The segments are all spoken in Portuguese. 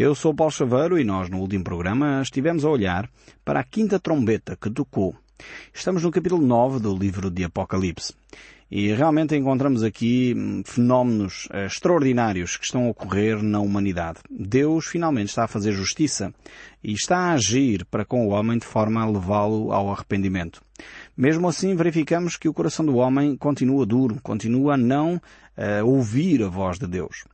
Eu sou Paulo Chaveiro e nós no último programa estivemos a olhar para a quinta trombeta que tocou. Estamos no capítulo 9 do livro de Apocalipse. E realmente encontramos aqui hum, fenómenos eh, extraordinários que estão a ocorrer na humanidade. Deus finalmente está a fazer justiça e está a agir para com o homem de forma a levá-lo ao arrependimento. Mesmo assim, verificamos que o coração do homem continua duro, continua a não uh, ouvir a voz de Deus.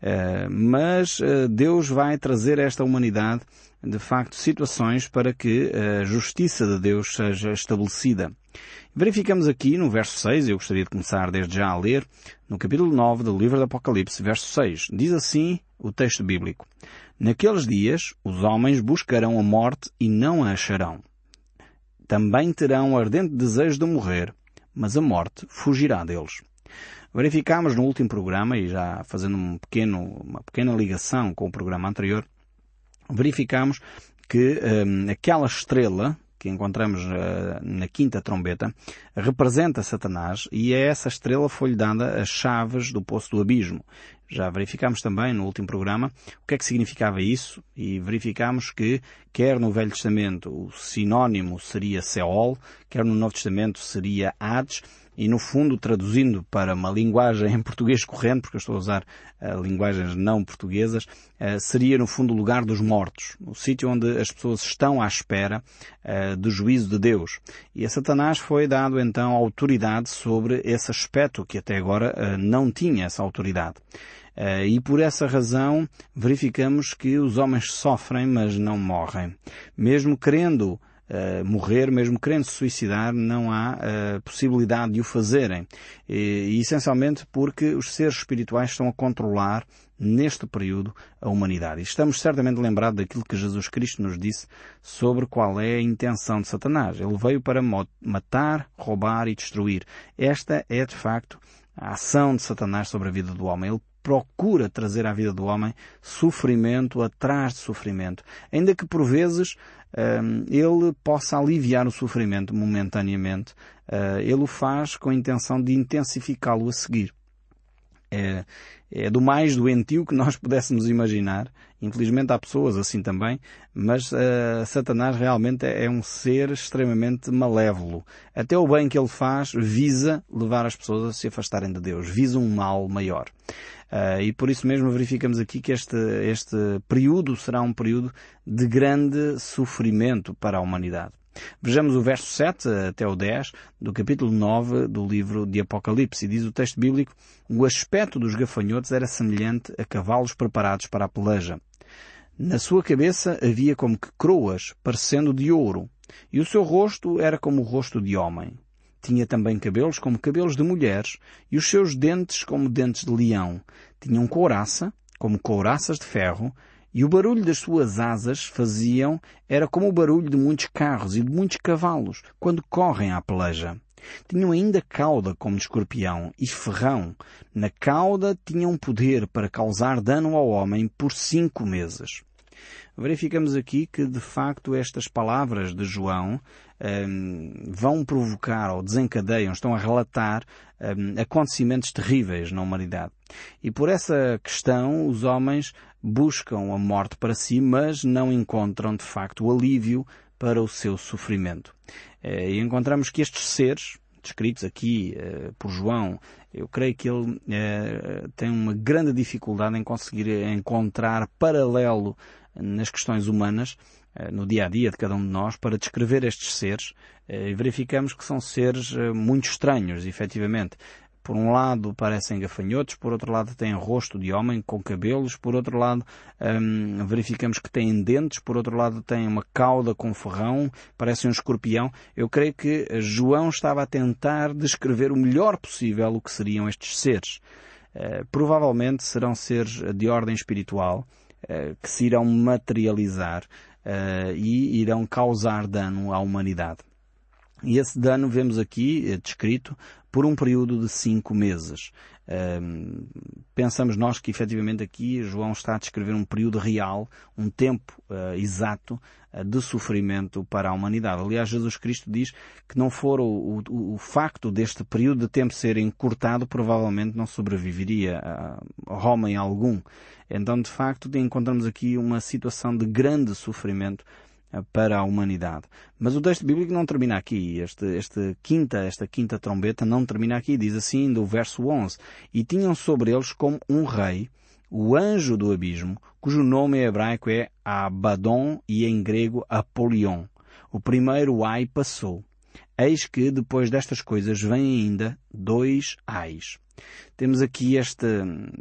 Uh, mas uh, Deus vai trazer a esta humanidade, de facto, situações para que a justiça de Deus seja estabelecida. Verificamos aqui no verso 6, eu gostaria de começar desde já a ler, no capítulo 9 do livro do Apocalipse, verso 6, diz assim o texto bíblico. Naqueles dias os homens buscarão a morte e não a acharão. Também terão ardente desejo de morrer, mas a morte fugirá deles. Verificámos no último programa, e já fazendo um pequeno, uma pequena ligação com o programa anterior, verificámos que hum, aquela estrela que encontramos uh, na quinta trombeta, representa Satanás e a essa estrela foi-lhe dada as chaves do poço do abismo. Já verificámos também no último programa o que é que significava isso e verificámos que quer no Velho Testamento o sinónimo seria Seol, quer no Novo Testamento seria Hades e no fundo traduzindo para uma linguagem em português corrente, porque eu estou a usar uh, linguagens não portuguesas, uh, seria no fundo o lugar dos mortos, o sítio onde as pessoas estão à espera uh, do juízo de Deus. E a Satanás foi dado então autoridade sobre esse aspecto que até agora não tinha essa autoridade. Uh, e por essa razão verificamos que os homens sofrem, mas não morrem. Mesmo querendo uh, morrer, mesmo querendo se suicidar, não há uh, possibilidade de o fazerem. E, e, essencialmente porque os seres espirituais estão a controlar neste período a humanidade. E estamos certamente lembrados daquilo que Jesus Cristo nos disse sobre qual é a intenção de Satanás. Ele veio para matar, roubar e destruir. Esta é de facto a ação de Satanás sobre a vida do homem. Ele procura trazer à vida do homem sofrimento atrás de sofrimento, ainda que por vezes ele possa aliviar o sofrimento momentaneamente, uh, ele o faz com a intenção de intensificá-lo a seguir. É, é do mais doentio que nós pudéssemos imaginar. Infelizmente há pessoas assim também, mas uh, Satanás realmente é um ser extremamente malévolo. Até o bem que ele faz visa levar as pessoas a se afastarem de Deus, visa um mal maior. Uh, e por isso mesmo verificamos aqui que este, este período será um período de grande sofrimento para a humanidade. Vejamos o verso 7 até o 10 do capítulo 9 do livro de Apocalipse. E diz o texto bíblico, o aspecto dos gafanhotos era semelhante a cavalos preparados para a peleja. Na sua cabeça havia como que croas, parecendo de ouro, e o seu rosto era como o rosto de homem. Tinha também cabelos como cabelos de mulheres e os seus dentes como dentes de leão. Tinham couraça, como couraças de ferro, e o barulho das suas asas faziam era como o barulho de muitos carros e de muitos cavalos quando correm à peleja. Tinham ainda cauda como escorpião e ferrão. Na cauda tinham poder para causar dano ao homem por cinco meses verificamos aqui que de facto estas palavras de João um, vão provocar ou desencadeiam, estão a relatar um, acontecimentos terríveis na humanidade. E por essa questão os homens buscam a morte para si, mas não encontram de facto o alívio para o seu sofrimento. Eh, e encontramos que estes seres, descritos aqui uh, por João, eu creio que ele uh, tem uma grande dificuldade em conseguir encontrar paralelo nas questões humanas, eh, no dia a dia de cada um de nós, para descrever estes seres, eh, e verificamos que são seres eh, muito estranhos, efetivamente. Por um lado parecem gafanhotos, por outro lado têm rosto de homem com cabelos, por outro lado hum, verificamos que têm dentes, por outro lado têm uma cauda com ferrão, parece um escorpião. Eu creio que João estava a tentar descrever o melhor possível o que seriam estes seres. Uh, provavelmente serão seres de ordem espiritual, que se irão materializar uh, e irão causar dano à humanidade. E esse dano vemos aqui eh, descrito por um período de cinco meses. Um, pensamos nós que efetivamente aqui João está a descrever um período real, um tempo uh, exato de sofrimento para a humanidade. Aliás, Jesus Cristo diz que não for o, o, o facto deste período de tempo ser encurtado, provavelmente não sobreviveria a, homem algum. Então, de facto, encontramos aqui uma situação de grande sofrimento eh, para a humanidade. Mas o texto bíblico não termina aqui. Este, este quinta, esta quinta trombeta não termina aqui. Diz assim do verso 11. E tinham sobre eles como um rei, o anjo do abismo, cujo nome em hebraico é Abaddon e em grego Apolion. O primeiro ai passou. Eis que depois destas coisas vem ainda dois ais. Temos aqui esta,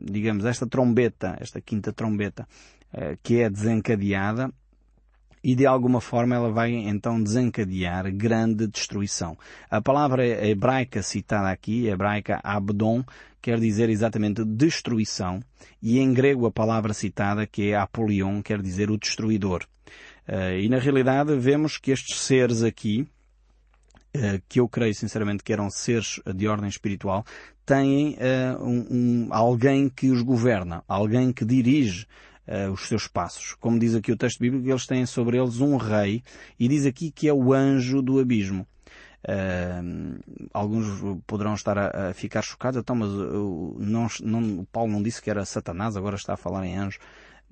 digamos, esta trombeta, esta quinta trombeta, eh, que é desencadeada e de alguma forma ela vai então desencadear grande destruição. A palavra hebraica citada aqui, hebraica Abdon, quer dizer exatamente destruição, e em grego a palavra citada, que é Apolion, quer dizer o destruidor. Uh, e na realidade vemos que estes seres aqui, uh, que eu creio sinceramente que eram seres de ordem espiritual, têm uh, um, um, alguém que os governa, alguém que dirige uh, os seus passos. Como diz aqui o texto bíblico, eles têm sobre eles um rei e diz aqui que é o anjo do abismo. Uh, alguns poderão estar a, a, ficar chocados, então, mas uh, não, não, o Paulo não disse que era Satanás, agora está a falar em anjo.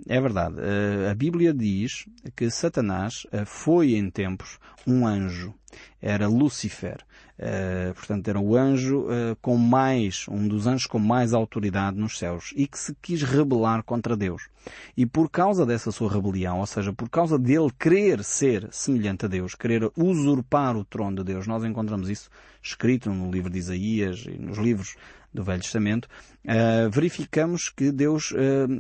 É verdade. Uh, a Bíblia diz que Satanás foi em tempos um anjo. Era Lúcifer. Uh, portanto, era o anjo uh, com mais, um dos anjos com mais autoridade nos céus e que se quis rebelar contra Deus. E por causa dessa sua rebelião, ou seja, por causa dele querer ser semelhante a Deus, querer usurpar o trono de Deus, nós encontramos isso escrito no livro de Isaías e nos livros do Velho Testamento, uh, verificamos que Deus uh,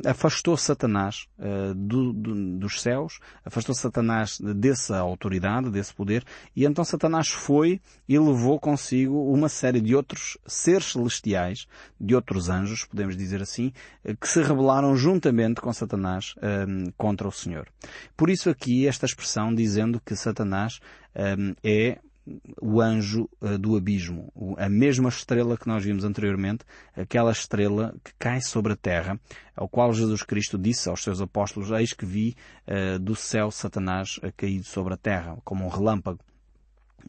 afastou Satanás uh, do, do, dos céus, afastou Satanás dessa autoridade, desse poder, e então Satanás foi e levou consigo uma série de outros seres celestiais, de outros anjos, podemos dizer assim, que se rebelaram juntamente com Satanás contra o Senhor. Por isso aqui esta expressão dizendo que Satanás é o anjo uh, do abismo, a mesma estrela que nós vimos anteriormente, aquela estrela que cai sobre a terra, ao qual Jesus Cristo disse aos seus apóstolos, eis que vi uh, do céu Satanás caído sobre a terra, como um relâmpago.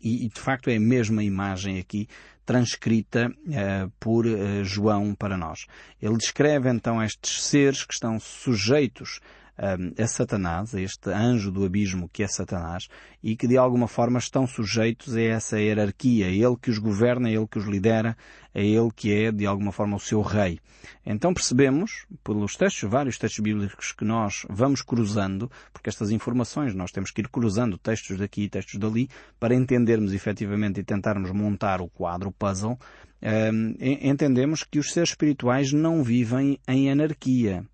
E, e, de facto é a mesma imagem aqui transcrita uh, por uh, João para nós. Ele descreve então estes seres que estão sujeitos a Satanás, a este anjo do abismo que é Satanás, e que de alguma forma estão sujeitos a essa hierarquia, é ele que os governa, é ele que os lidera, é ele que é de alguma forma o seu rei. Então percebemos, pelos textos, vários textos bíblicos que nós vamos cruzando, porque estas informações nós temos que ir cruzando textos daqui e textos dali, para entendermos efetivamente e tentarmos montar o quadro, o puzzle, entendemos que os seres espirituais não vivem em anarquia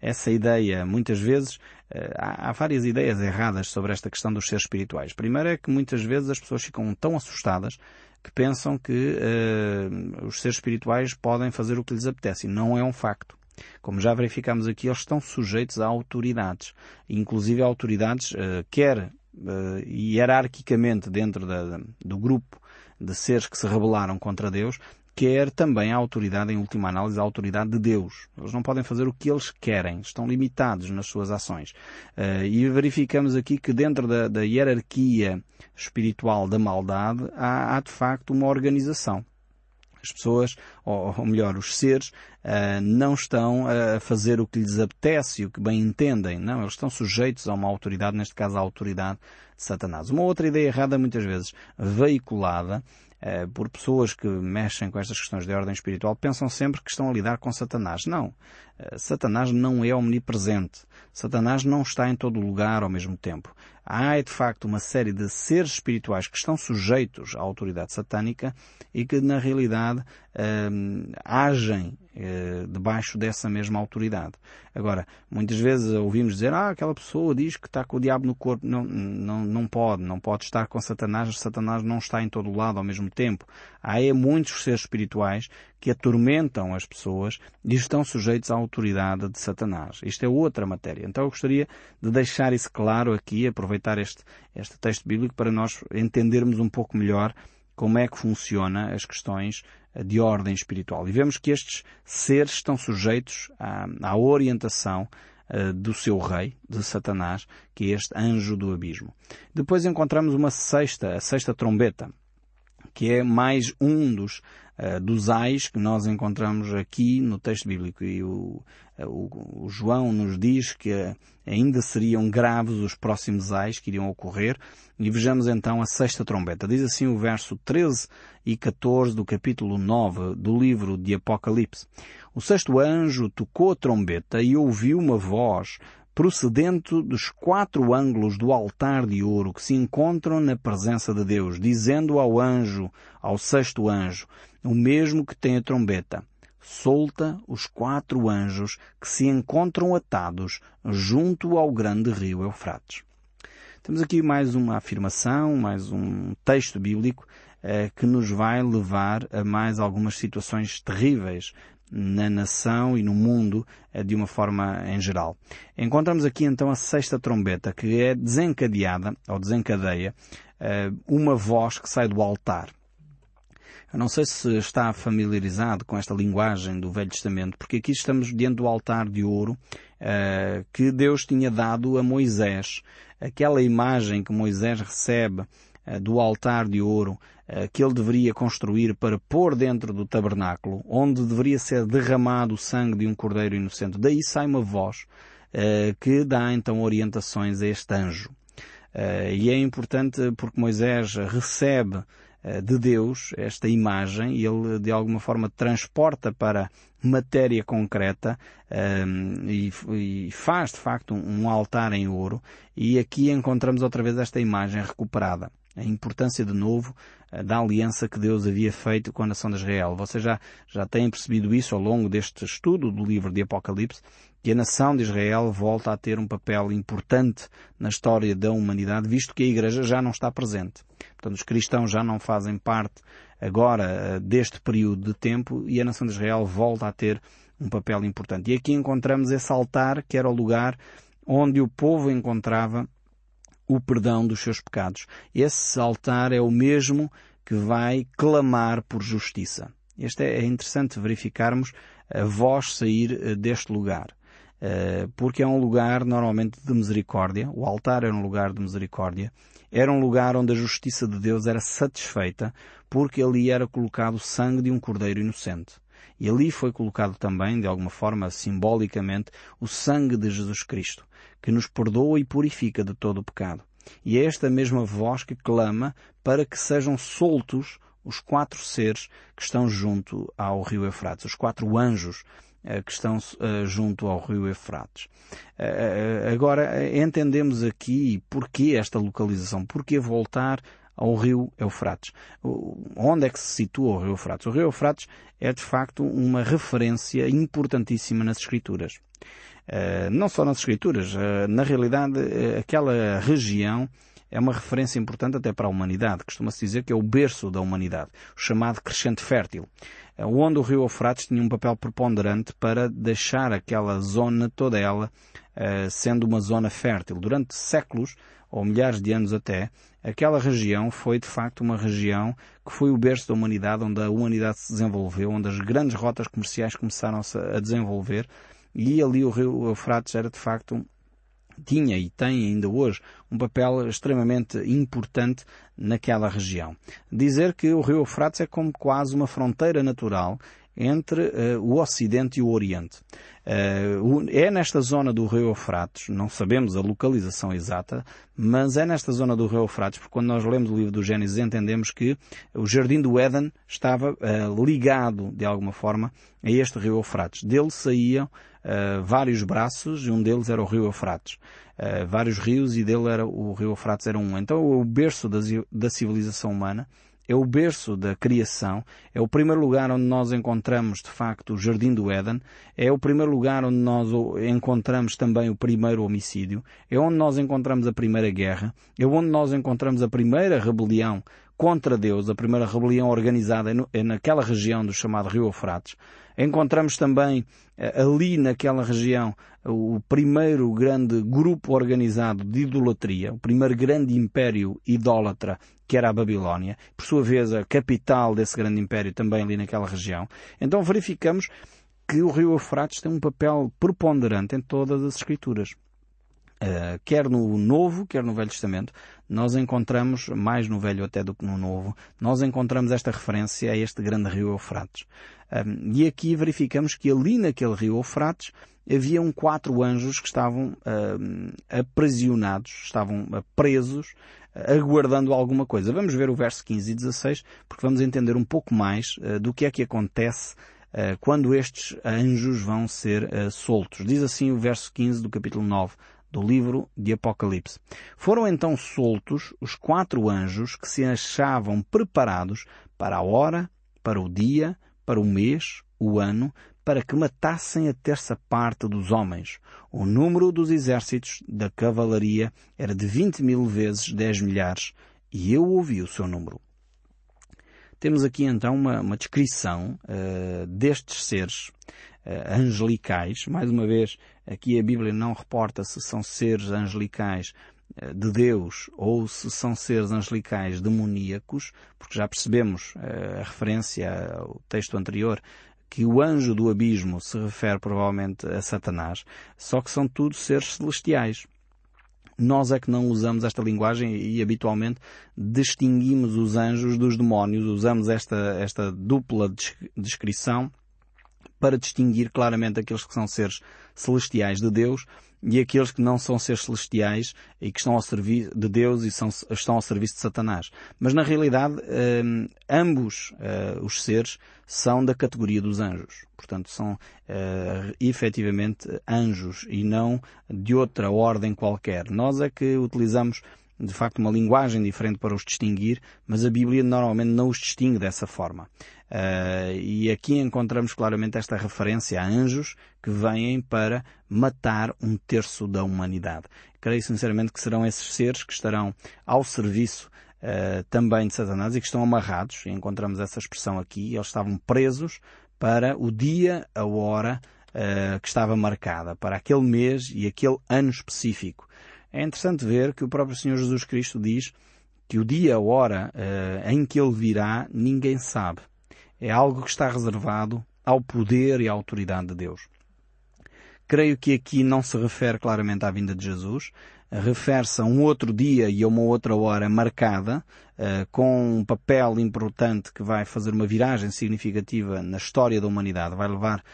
essa ideia, muitas vezes, eh, há, várias ideias erradas sobre esta questão dos seres espirituais. Primeiro é que muitas vezes as pessoas ficam tão assustadas que pensam que uh, os seres espirituais podem fazer o que lhes apetece. Não é um facto. Como já verificamos aqui, eles estão sujeitos a autoridades. Inclusive a autoridades, uh, quer uh, hierarquicamente dentro da, do grupo de seres que se rebelaram contra Deus, quer também a autoridade, em última análise, a autoridade de Deus. Eles não podem fazer o que eles querem, estão limitados nas suas ações. Uh, e verificamos aqui que dentro da, da hierarquia espiritual da maldade há, há, de facto uma organização. As pessoas, ou, ou melhor, os seres, uh, não estão a fazer o que lhes apetece e o que bem entendem. Não, eles estão sujeitos a uma autoridade, neste caso a autoridade de Satanás. Uma outra ideia errada, muitas vezes veiculada, eh, por pessoas que mexem com estas questões de ordem espiritual pensam sempre que estão a lidar com Satanás. Não. Uh, Satanás não é omnipresente. Satanás não está em todo lugar ao mesmo tempo. Há, de facto, uma série de seres espirituais que estão sujeitos à autoridade satânica e que, na realidade, uh, agem uh, debaixo dessa mesma autoridade. Agora, muitas vezes ouvimos dizer, ah, aquela pessoa diz que está com o diabo no corpo. Não, não, não pode, não pode estar com Satanás. Satanás não está em todo lado ao mesmo tempo. Há é muitos seres espirituais que atormentam as pessoas e estão sujeitos à autoridade de Satanás. Isto é outra matéria. Então eu gostaria de deixar isso claro aqui, aproveitar este, este texto bíblico para nós entendermos um pouco melhor como é que funciona as questões eh, de ordem espiritual. E vemos que estes seres estão sujeitos à, à orientação uh, do seu rei, de Satanás, que é este anjo do abismo. Depois encontramos uma sexta, a sexta trombeta, que é mais um dos uh, dos ais que nós encontramos aqui no texto bíblico. E o, uh, o, o, João nos diz que ainda seriam graves os próximos ais que iriam ocorrer. E vejamos então a sexta trombeta. Diz assim o verso 13 e 14 do capítulo 9 do livro de Apocalipse. O sexto anjo tocou a trombeta e ouviu uma voz procedente dos quatro ângulos do altar de ouro que se encontram na presença de Deus, dizendo ao anjo, ao sexto anjo, o mesmo que tem a trombeta, solta os quatro anjos que se encontram atados junto ao grande rio Eufrates. Temos aqui mais uma afirmação, mais um texto bíblico eh, que nos vai levar a mais algumas situações terríveis na nação e no mundo eh, de uma forma em geral. Encontramos aqui então a sexta trombeta que é desencadeada ou desencadeia eh, uma voz que sai do altar. Eu não sei se está familiarizado com esta linguagem do Velho Testamento, porque aqui estamos diante do altar de ouro uh, que Deus tinha dado a Moisés. Aquela imagem que Moisés recebe do altar de ouro eh, que ele deveria construir para pôr dentro do tabernáculo, onde deveria ser derramado o sangue de um cordeiro inocente. Daí sai uma voz uh, que dá então orientações a este anjo. Uh, e é importante porque Moisés recebe de Deus esta imagem e ele de alguma forma transporta para matéria concreta e, e, faz de facto um, um altar em ouro e aqui encontramos outra vez esta imagem recuperada a importância de novo eh, da aliança que Deus havia feito com a nação de Israel. Vocês já, já têm percebido isso ao longo deste estudo do livro de Apocalipse, que a nação de Israel volta a ter um papel importante na história da humanidade, visto que a Igreja já não está presente. Portanto, os cristãos já não fazem parte agora eh, deste período de tempo e a nação de Israel volta a ter um papel importante. E aqui encontramos esse altar que era o lugar onde o povo encontrava o perdão dos seus pecados. Esse altar é o mesmo que vai clamar por justiça. Este é, é interessante verificarmos a voz sair eh, deste lugar. Eh, porque é um lugar normalmente de misericórdia. O altar era um lugar de misericórdia. Era um lugar onde a justiça de Deus era satisfeita porque ali era colocado o sangue de um cordeiro inocente. E ali foi colocado também, de alguma forma simbolicamente, o sangue de Jesus Cristo que nos perdoa e purifica de todo o pecado. E é esta mesma voz que clama para que sejam soltos os quatro seres que estão junto ao rio Eufrates, os quatro anjos uh, que estão uh, junto ao rio Eufrates. Uh, agora, entendemos aqui porquê esta localização, porquê voltar ao rio Eufrates. Onde é que se situa o rio Eufrates? O rio Eufrates é de facto uma referência importantíssima nas Escrituras. Eh, não só nas Escrituras, uh, na realidade, uh, aquela região é uma referência importante até para a humanidade. Costuma-se dizer que é o berço da humanidade, o chamado crescente fértil, onde o rio Eufrates tinha um papel preponderante para deixar aquela zona, toda ela, sendo uma zona fértil. Durante séculos, ou milhares de anos até, aquela região foi de facto uma região que foi o berço da humanidade, onde a humanidade se desenvolveu, onde as grandes rotas comerciais começaram a desenvolver, e ali o rio Eufrates era de facto tinha e tem ainda hoje um papel extremamente importante naquela região. Dizer que o rio Eufrates é como quase uma fronteira natural entre uh, o Ocidente e o Oriente. Uh, é nesta zona do rio Eufrates, não sabemos a localização exata, mas é nesta zona do rio Eufrates, porque quando nós lemos o livro do Gênesis entendemos que o Jardim do Éden estava uh, ligado, de alguma forma, a este rio Eufrates. Dele saíam vários braços e um deles era o rio Eufrates. vários rios e dele era o rio Eufrates era um. Então o berço da, da civilização humana é o berço da criação, é o primeiro lugar onde nós encontramos de facto o Jardim do Éden, é o primeiro lugar onde nós encontramos também o primeiro homicídio, é onde nós encontramos a primeira guerra, é onde nós encontramos a primeira rebelião contra Deus, a primeira rebelião organizada é naquela região do chamado Rio Eufrates. Encontramos também eh, ali naquela região o primeiro grande grupo organizado de idolatria, o primeiro grande império idólatra que era a Babilónia, por sua vez a capital desse grande império também ali naquela região. Então verificamos que o rio Eufrates tem um papel preponderante em todas as escrituras. Uh, quer no Novo, quer no Velho Testamento, nós encontramos, mais no Velho até do que no Novo, nós encontramos esta referência a este grande rio Eufrates. Uh, e aqui verificamos que ali naquele rio Eufrates haviam quatro anjos que estavam uh, aprisionados, estavam presos, aguardando alguma coisa. Vamos ver o verso 15 e 16, porque vamos entender um pouco mais do que é que acontece quando estes anjos vão ser soltos. Diz assim o verso 15 do capítulo 9 do livro de Apocalipse. Foram então soltos os quatro anjos que se achavam preparados para a hora, para o dia, para o mês, o ano, para que matassem a terça parte dos homens. O número dos exércitos da cavalaria era de vinte mil vezes dez milhares, e eu ouvi o seu número. Temos aqui então uma, uma descrição uh, destes seres uh, angelicais. Mais uma vez, aqui a Bíblia não reporta se são seres angelicais uh, de Deus ou se são seres angelicais demoníacos, porque já percebemos a referência ao texto anterior que o anjo do abismo se refere provavelmente a Satanás, só que são tudo seres celestiais. Nós é que não usamos esta linguagem e habitualmente distinguimos os anjos dos demónios, usamos esta, esta dupla descrição para distinguir claramente aqueles que são seres celestiais de Deus e aqueles que não são seres celestiais e que estão ao serviço de Deus e são, estão ao serviço de Satanás. Mas na realidade, hum, ambos uh, os seres são da categoria dos anjos. Portanto, são uh, efetivamente anjos e não de outra ordem qualquer. Nós é que utilizamos de facto uma linguagem diferente para os distinguir, mas a Bíblia normalmente não os distingue dessa forma. Uh, e aqui encontramos claramente esta referência a anjos que vêm para matar um terço da humanidade. Creio sinceramente que serão esses seres que estarão ao serviço uh, também de Satanás e que estão amarrados, e encontramos essa expressão aqui, eles estavam presos para o dia, a hora uh, que estava marcada, para aquele mês e aquele ano específico. É interessante ver que o próprio Senhor Jesus Cristo diz que o dia, a hora uh, em que Ele virá, ninguém sabe. É algo que está reservado ao poder e à autoridade de Deus. Creio que aqui não se refere claramente à vinda de Jesus, refere-se a um outro dia e a uma outra hora marcada, uh, com um papel importante que vai fazer uma viragem significativa na história da humanidade, vai levar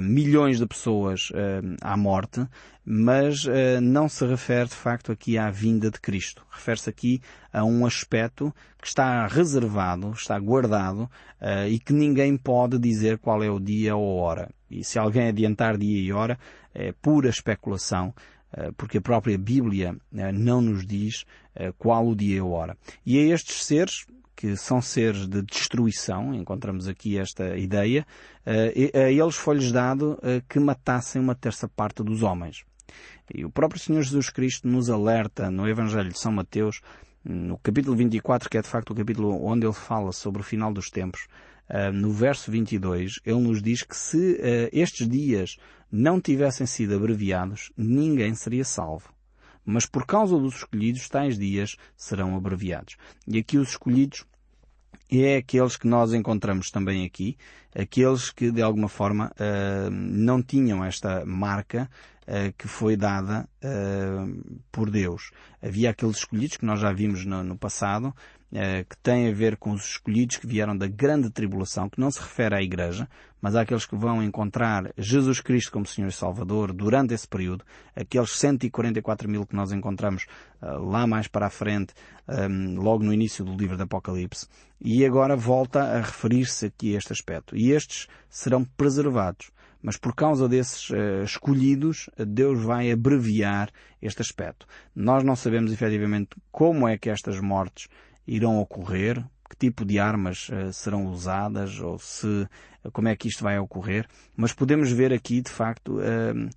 milhões de pessoas uh, à morte, mas não se refere de facto aqui à vinda de Cristo. Refere-se aqui a um aspecto que está reservado, está guardado e que ninguém pode dizer qual é o dia ou a hora. E se alguém adiantar dia e hora, é pura especulação eh, porque a própria Bíblia eh, não nos diz eh, qual o dia e a hora. E a estes seres, que são seres de destruição, encontramos aqui esta ideia, a eles foi-lhes dado que matassem uma terça parte dos homens. E o próprio Senhor Jesus Cristo nos alerta no Evangelho de São Mateus, no capítulo 24, que é de facto o capítulo onde ele fala sobre o final dos tempos, no verso 22, ele nos diz que se estes dias não tivessem sido abreviados, ninguém seria salvo. Mas por causa dos escolhidos, tais dias serão abreviados. E aqui os escolhidos é aqueles que nós encontramos também aqui, aqueles que de alguma forma uh, não tinham esta marca uh, que foi dada uh, por Deus. Havia aqueles escolhidos que nós já vimos no, no passado, que tem a ver com os escolhidos que vieram da grande tribulação, que não se refere à Igreja, mas àqueles que vão encontrar Jesus Cristo como Senhor e Salvador durante esse período, aqueles 144 mil que nós encontramos uh, lá mais para a frente, ehm, logo no início do livro do Apocalipse, e agora volta a referir-se aqui a este aspecto. E estes serão preservados. Mas por causa desses uh, escolhidos, Deus vai abreviar este aspecto. Nós não sabemos efetivamente como é que estas mortes irão ocorrer. que tipo de armas uh, serão usadas ou se como é que isto vai ocorrer, mas podemos ver aqui de facto uh,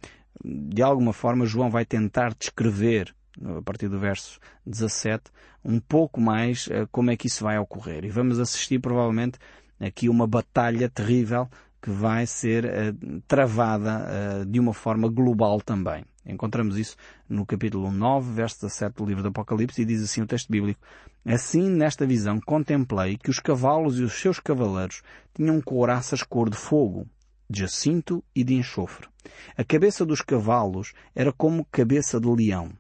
de alguma forma João vai tentar descrever a partir do verso 17 um pouco mais uh, como é que isso vai ocorrer e vamos assistir provavelmente aqui uma batalha terrível que vai ser travada de uma forma global também. Encontramos isso no capítulo 9, verso 17 do livro do Apocalipse e diz assim o texto bíblico: Assim, nesta visão, contemplei que os cavalos e os seus cavaleiros tinham couraças cor de fogo, de jacinto e de enxofre. A cabeça dos cavalos era como cabeça de leão,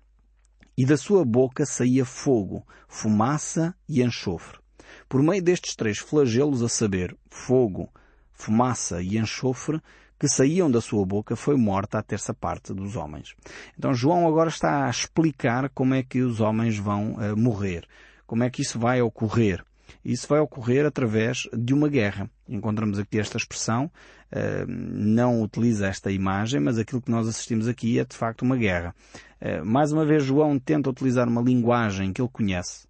e da sua boca saía fogo, fumaça e enxofre. Por meio destes três flagelos, a saber, fogo, fumaça e enxofre que saíam da sua boca foi morta a terça parte dos homens. Então João agora está a explicar como é que os homens vão uh, morrer, como é que isso vai ocorrer. Isso vai ocorrer através de uma guerra. Encontramos aqui esta expressão, uh, não utiliza esta imagem, mas aquilo que nós assistimos aqui é de facto uma guerra. Uh, mais uma vez João tenta utilizar uma linguagem que ele conhece.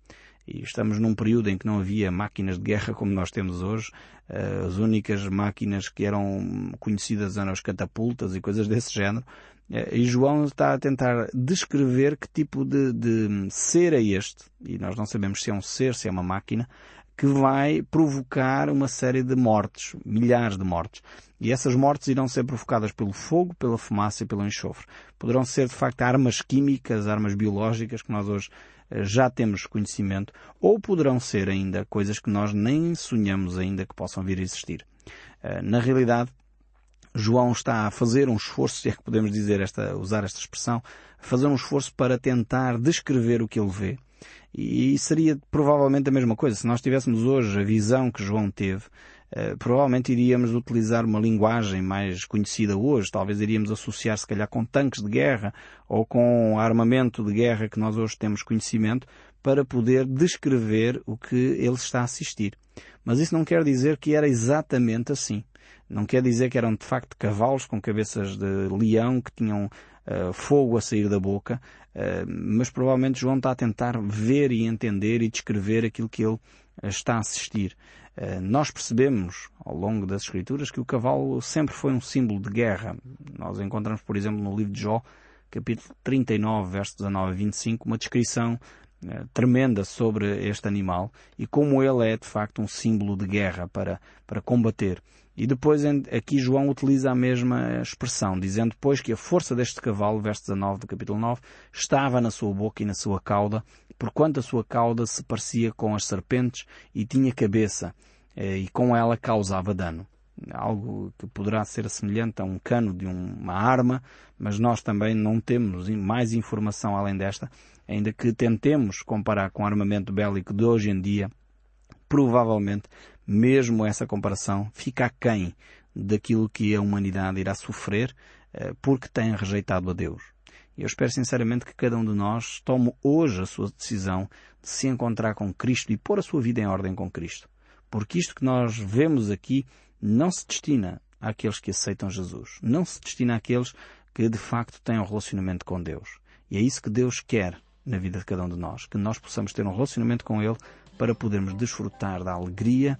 E estamos num período em que não havia máquinas de guerra como nós temos hoje. Eh, as únicas máquinas que eram conhecidas eram as catapultas e coisas desse género. Eh, e João está a tentar descrever que tipo de, de ser é este, e nós não sabemos se é um ser, se é uma máquina, que vai provocar uma série de mortes, milhares de mortes. E essas mortes irão ser provocadas pelo fogo, pela fumaça e pelo enxofre. Poderão ser, de facto, armas químicas, armas biológicas que nós hoje já temos conhecimento, ou poderão ser ainda coisas que nós nem sonhamos ainda que possam vir a existir. Eh, na realidade, João está a fazer um esforço, se é que podemos dizer esta, usar esta expressão, fazer um esforço para tentar descrever o que ele vê. E seria provavelmente a mesma coisa. Se nós tivéssemos hoje a visão que João teve, provavelmente iríamos utilizar uma linguagem mais conhecida hoje. Talvez iríamos associar, se calhar, com tanques de guerra ou com armamento de guerra que nós hoje temos conhecimento para poder descrever o que ele está a assistir. Mas isso não quer dizer que era exatamente assim. Não quer dizer que eram de facto cavalos com cabeças de leão que tinham uh, fogo a sair da boca, uh, mas provavelmente João está a tentar ver e entender e descrever aquilo que ele está a assistir. Eh, nós percebemos ao longo das Escrituras que o cavalo sempre foi um símbolo de guerra. Nós encontramos, por exemplo, no livro de Jó, capítulo 39, versos 19 a 25, uma descrição eh, tremenda sobre este animal e como ele é de facto um símbolo de guerra para, para combater. E depois aqui João utiliza a mesma expressão, dizendo depois que a força deste cavalo, verso 19 do capítulo 9, estava na sua boca e na sua cauda, porquanto a sua cauda se parecia com as serpentes e tinha cabeça, eh, e com ela causava dano. Algo que poderá ser semelhante a um cano de uma arma, mas nós também não temos mais informação além desta, ainda que tentemos comparar com o armamento bélico de hoje em dia, provavelmente mesmo essa comparação fica aquém daquilo que a humanidade irá sofrer eh, porque tem rejeitado a Deus. Eu espero sinceramente que cada um de nós tome hoje a sua decisão de se encontrar com Cristo e pôr a sua vida em ordem com Cristo. Porque isto que nós vemos aqui não se destina àqueles que aceitam Jesus. Não se destina àqueles que de facto têm um relacionamento com Deus. E é isso que Deus quer na vida de cada um de nós. Que nós possamos ter um relacionamento com Ele para podermos desfrutar da alegria